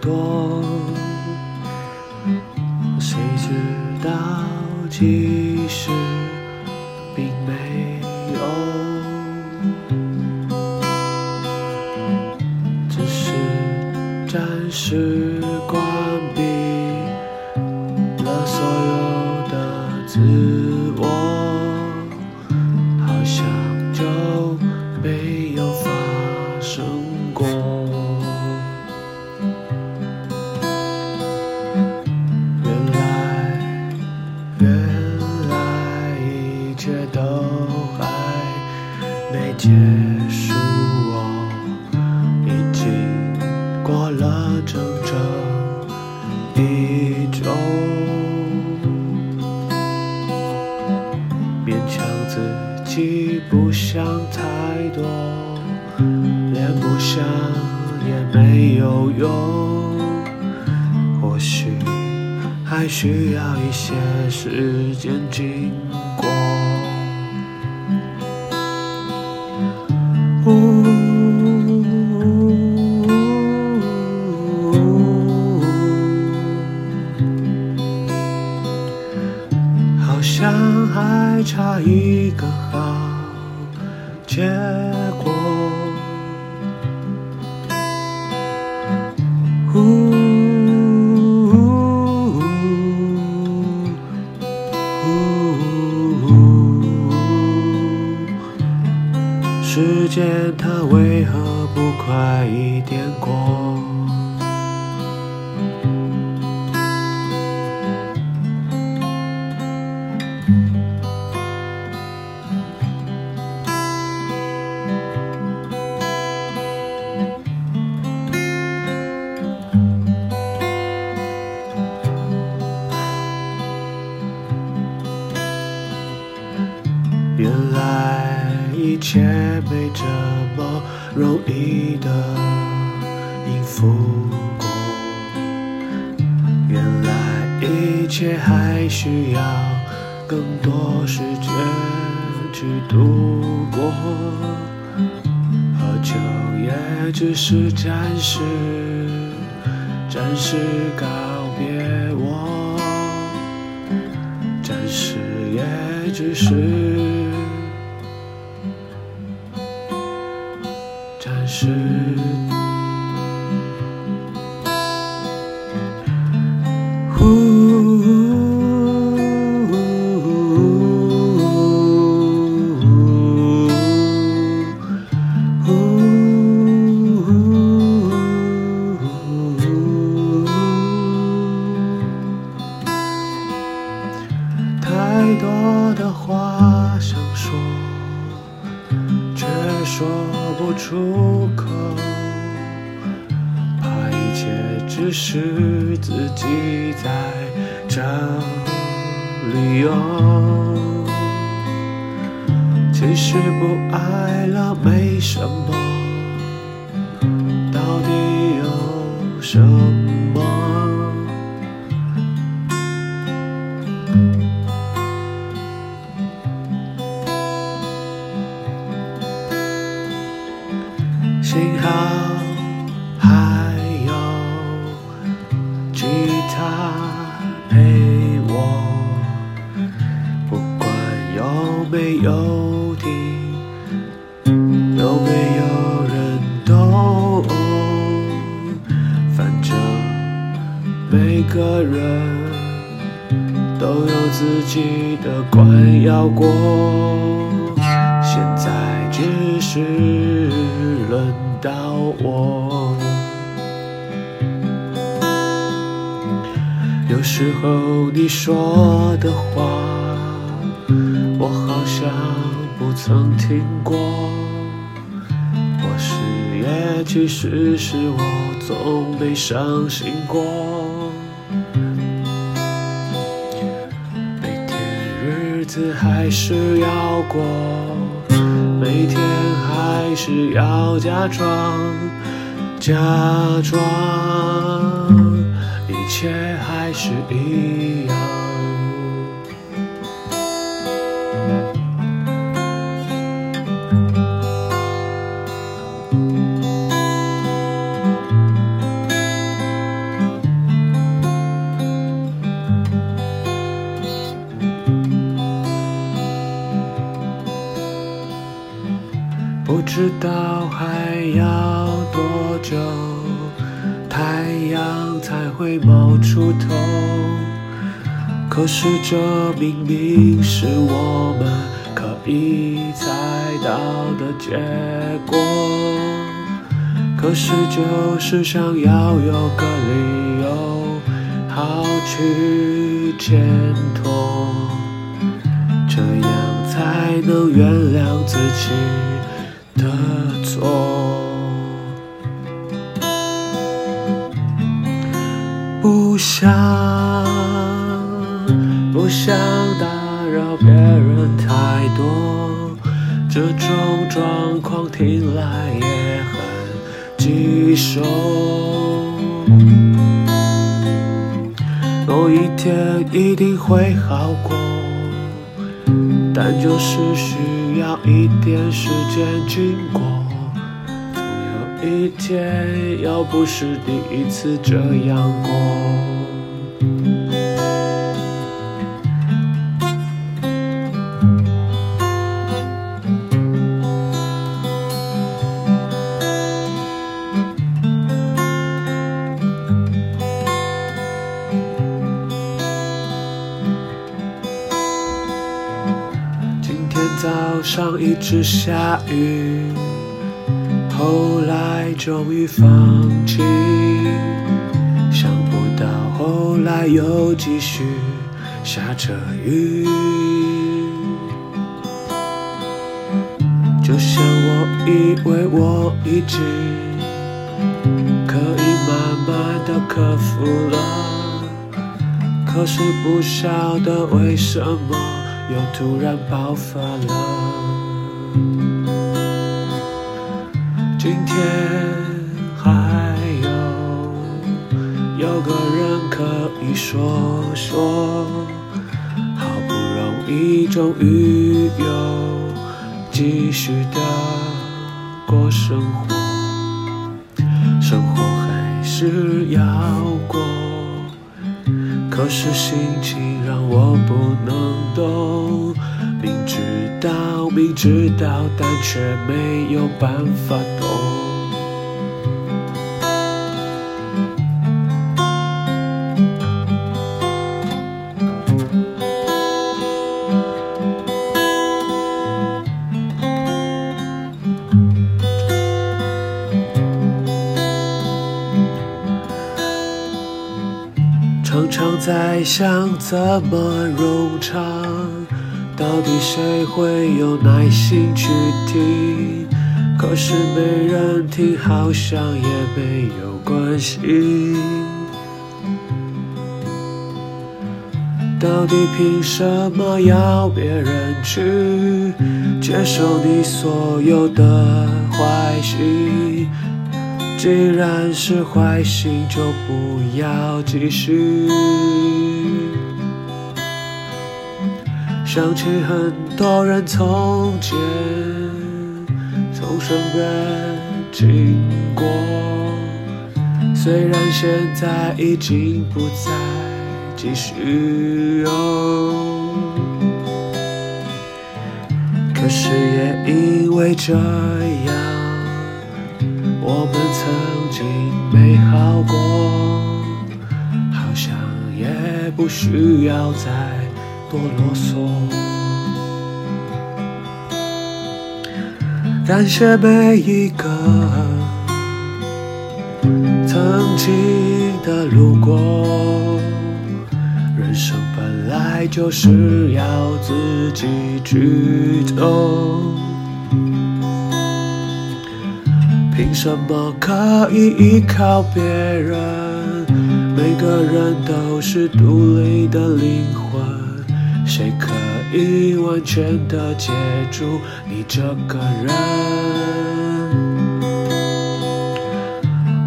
多，不想太多，连不想也没有用。或许还需要一些时间经过。他为何不快一点过？还需要更多时间去度过，喝酒也只是暂时，暂时告别我，暂时也只是。暂时。太多的话想说，却说不出口，怕一切只是自己在找理由。其实不爱了没什么，到底有什么？有没有听，有没有人懂，反正每个人都有自己的关要过。现在只是轮到我。有时候你说的话，像不曾听过。或是也其实是我从没伤心过。每天日子还是要过。每天还是要假装，假装一切还是一样。不知道还要多久，太阳才会冒出头。可是这明明是我们可以猜到的结果。可是就是想要有个理由，好去牵拖，这样才能原谅自己。的错，不想不想打扰别人太多，这种状况听来也很棘手。某一天一定会好过，但就是需要一点时间经过。总有一天，要不是第一次这样过。一直下雨，后来终于放弃。想不到后来又继续下着雨，就像我以为我已经可以慢慢的克服了，可是不晓得为什么。又突然爆发了。今天还有有个人可以说说，好不容易终于有继续的过生活，生活还是要过。可是心情让我不能动，明知道明知道，但却没有办法懂。常常在想怎么融洽。到底谁会有耐心去听？可是没人听，好像也没有关系。到底凭什么要别人去接受你所有的坏心？既然是坏心，就不要继续。想起很多人从前从身边经过，虽然现在已经不再。继续有，可是也因为这样，我们曾经美好过，好像也不需要再。多啰嗦感谢每一个曾经的路过。人生本来就是要自己去走，凭什么可以依靠别人？每个人都是独立的灵魂，谁可以完全的接住你这个人？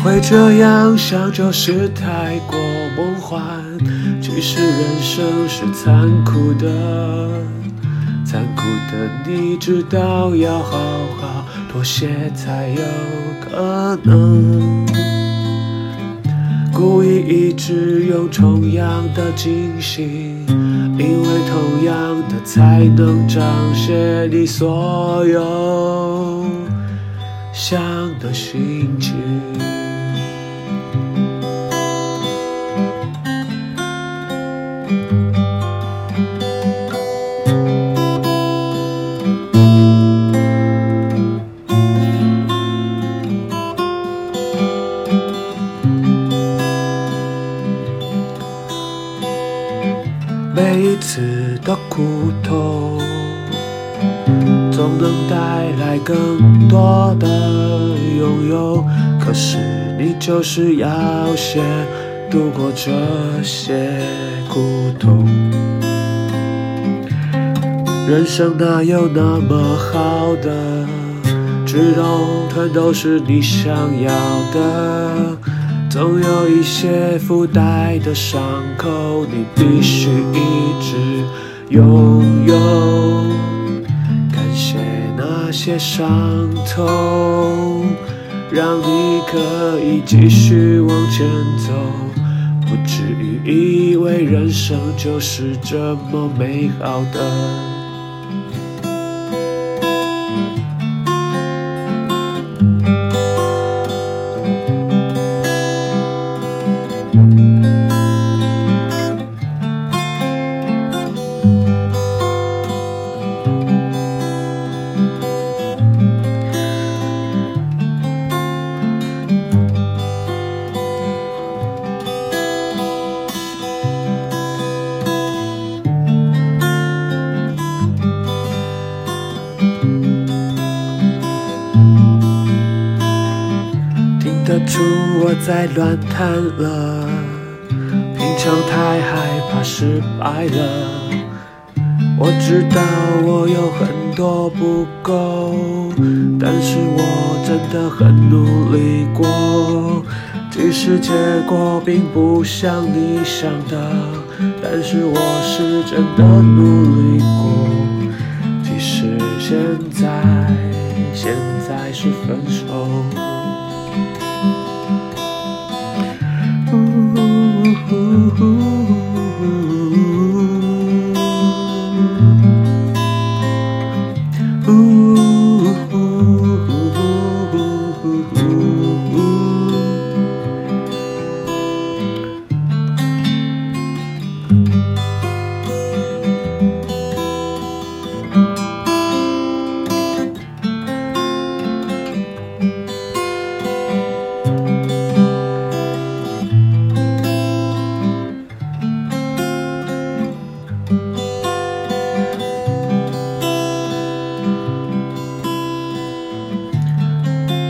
会这样想就是太过梦幻。其实人生是残酷的，残酷的，你知道要好好妥协才有可能。故意一直用同样的惊喜，因为同样的才能彰显你所有想的心情。的苦痛，总能带来更多的拥有。可是你就是要先度过这些苦痛。人生哪有那么好的，直到全都是你想要的。总有一些附带的伤口，你必须一直拥有。感谢那些伤痛，让你可以继续往前走，不至于以为人生就是这么美好的。我在乱谈了，平常太害怕失败了。我知道我有很多不够，但是我真的很努力过。即使结果并不像你想的，但是我是真的努力过。即使现在，现在是分手。Ooh.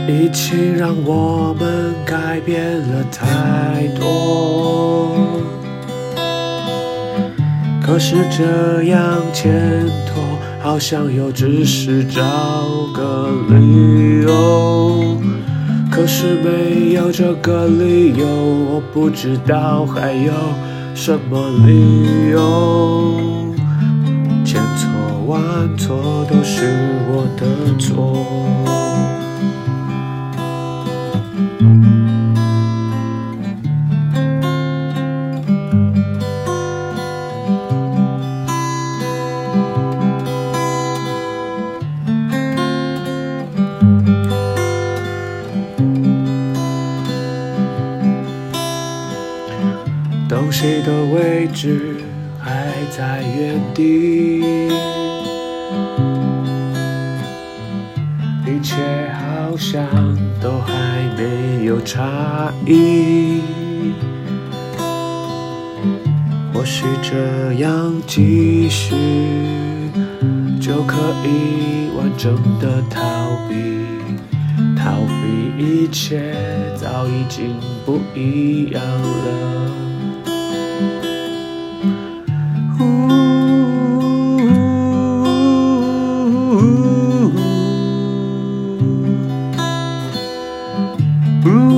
疫情让我们改变了太多，可是这样牵拖，好像又只是找个理由。可是没有这个理由，我不知道还有什么理由。千错万错都是我的错。东西的位置还在原地，一切好像都还没有差异。或许这样继续，就可以完整的逃避，逃避一切早已经不一样了。他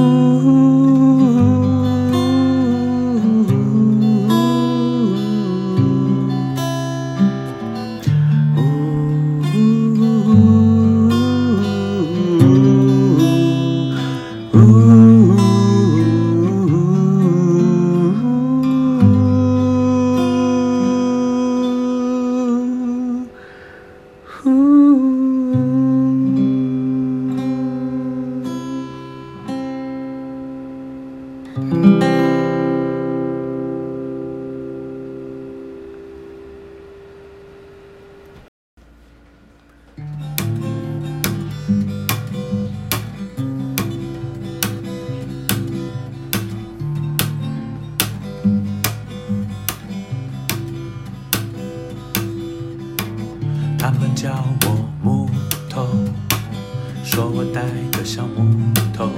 说我带个小木头，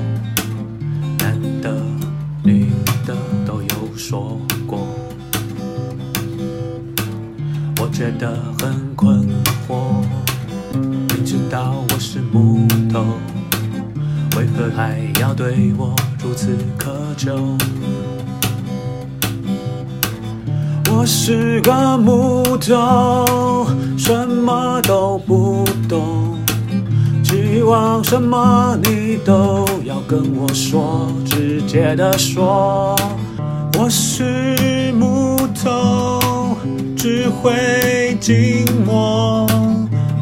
男的女的都有说过。我觉得很困惑，明知道我是木头，为何还要对我如此苛求？我是个木头，望什么你都要跟我说，直接的说。我是木头，只会静默，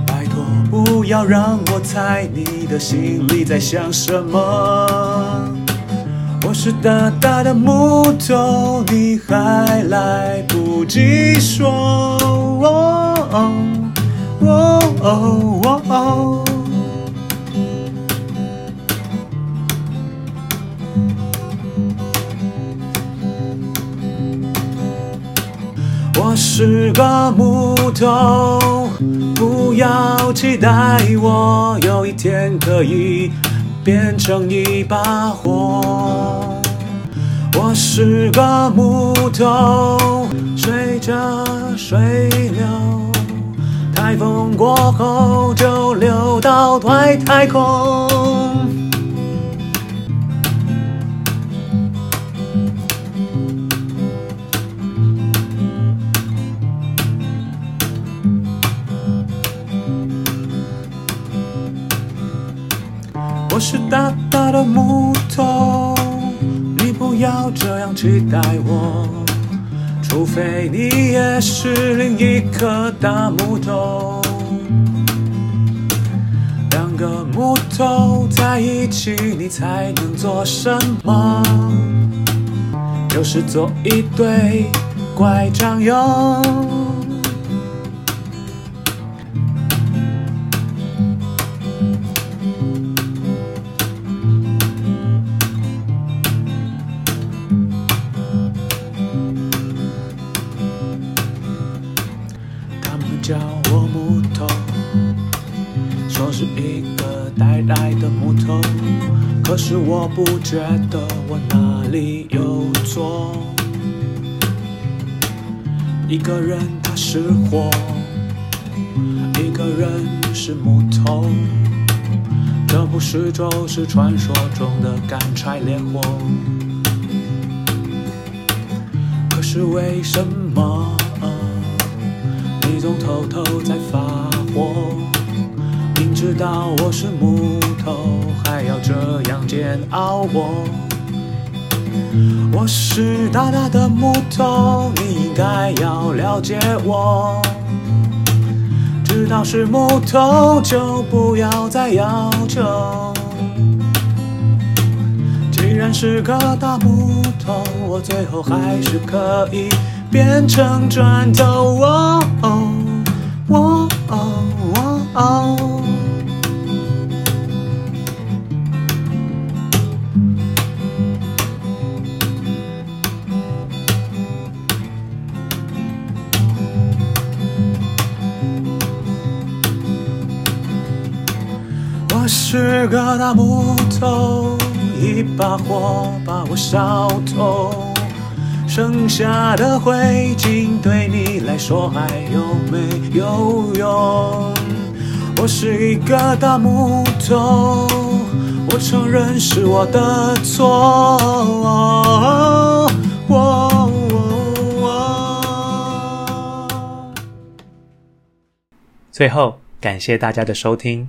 拜托不要让我猜你的心里在想什么。我是大大的木头，你还来不及说。哦哦哦哦哦我是个木头，不要期待我有一天可以变成一把火。我是个木头，随着水流，台风过后就流到外太空。这样期待我，除非你也是另一颗大木头。两个木头在一起，你才能做什么？有时做一堆拐杖用。是我不觉得我哪里有错。一个人他是火，一个人是木头，这不是就是传说中的干柴烈火？可是为什么你总偷偷在发火？明知道我是木头，还要这样煎熬我？我是大大的木头，你应该要了解我。知道是木头，就不要再要求。既然是个大木头，我最后还是可以变成砖头。哦哦哦哦哦。是个大木头，一把火把我烧透，剩下的灰烬对你来说还有没有用？我是一个大木头，我承认是我的错。最后，感谢大家的收听。